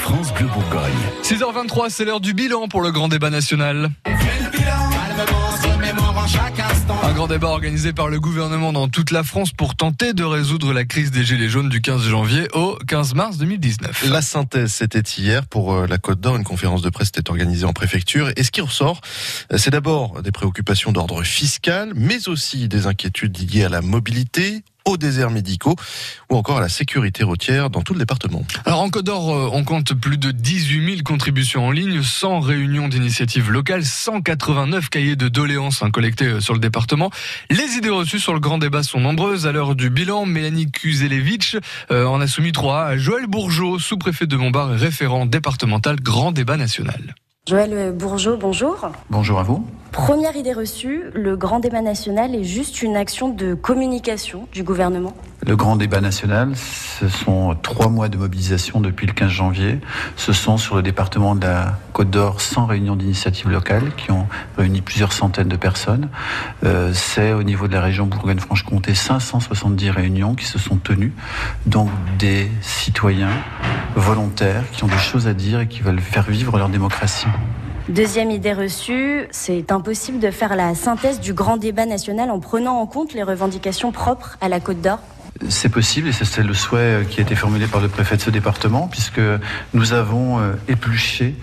France Bleu Bourgogne. 6h23, c'est l'heure du bilan pour le grand débat national. Un grand débat organisé par le gouvernement dans toute la France pour tenter de résoudre la crise des Gilets jaunes du 15 janvier au 15 mars 2019. La synthèse, c'était hier pour euh, la Côte d'Or. Une conférence de presse était organisée en préfecture. Et ce qui ressort, euh, c'est d'abord des préoccupations d'ordre fiscal, mais aussi des inquiétudes liées à la mobilité, aux déserts médicaux ou encore à la sécurité routière dans tout le département. Alors en Côte d'Or, euh, on compte plus de 18 000 contributions en ligne, 100 réunions d'initiatives locales, 189 cahiers de doléances collectés euh, sur le département. Les idées reçues sur le grand débat sont nombreuses. À l'heure du bilan, Mélanie Kuzelevich euh, en a soumis trois Joël Bourgeot, sous-préfet de Montbard et référent départemental grand débat national. Joël Bourgeot, bonjour. Bonjour à vous. Première idée reçue, le grand débat national est juste une action de communication du gouvernement Le grand débat national, ce sont trois mois de mobilisation depuis le 15 janvier. Ce sont sur le département de la Côte d'Or 100 réunions d'initiatives locales qui ont réuni plusieurs centaines de personnes. Euh, C'est au niveau de la région Bourgogne-Franche-Comté 570 réunions qui se sont tenues. Donc des citoyens volontaires qui ont des choses à dire et qui veulent faire vivre leur démocratie. Deuxième idée reçue, c'est impossible de faire la synthèse du grand débat national en prenant en compte les revendications propres à la Côte d'Or. C'est possible et c'est le souhait qui a été formulé par le préfet de ce département puisque nous avons euh, épluché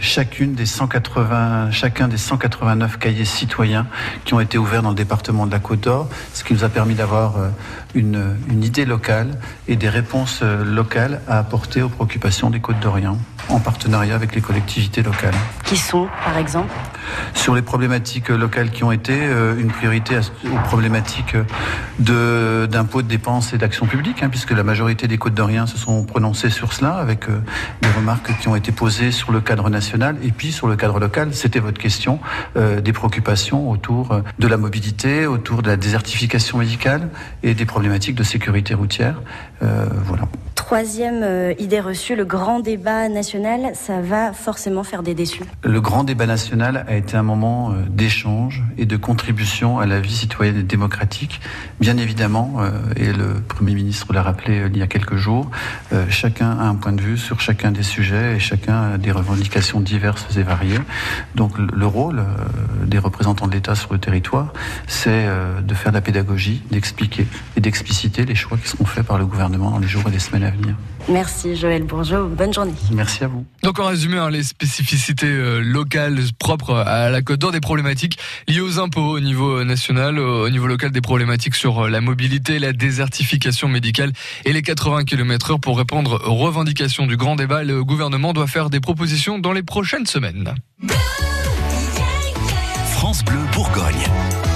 chacune des 180, chacun des 189 cahiers citoyens qui ont été ouverts dans le département de la Côte d'Or, ce qui nous a permis d'avoir euh, une, une, idée locale et des réponses euh, locales à apporter aux préoccupations des Côtes d'Orient en partenariat avec les collectivités locales. Qui sont, par exemple? Sur les problématiques locales qui ont été euh, une priorité aux problématiques d'impôts de, de, dépenses et d'action publique, hein, puisque la majorité des Côtes d'Orient se sont prononcés sur cela, avec euh, des remarques qui ont été posées sur le cadre national et puis sur le cadre local. C'était votre question, euh, des préoccupations autour de la mobilité, autour de la désertification médicale et des problématiques de sécurité routière. voilà. Troisième euh, idée reçue, le grand débat national, ça va forcément faire des déçus. Le grand débat national a été un moment euh, d'échange et de contribution à la vie citoyenne et démocratique. Bien évidemment, euh, et le Premier ministre l'a rappelé il y a quelques jours, chacun a un point de vue sur chacun des sujets et chacun a des revendications diverses et variées. Donc le rôle des représentants de l'État sur le territoire, c'est de faire de la pédagogie, d'expliquer et d'expliciter les choix qui seront faits par le gouvernement dans les jours et les semaines à venir. Merci Joël Bourgeot, bonne journée. Merci à vous. Donc en résumé, hein, les spécificités euh, locales propres à la Côte d'Or, des problématiques liées aux impôts au niveau national, au niveau local, des problématiques sur euh, la mobilité, la désertification médicale et les 80 km heure pour répondre aux revendications du grand débat. Le gouvernement doit faire des propositions dans les prochaines semaines. France Bleu Bourgogne.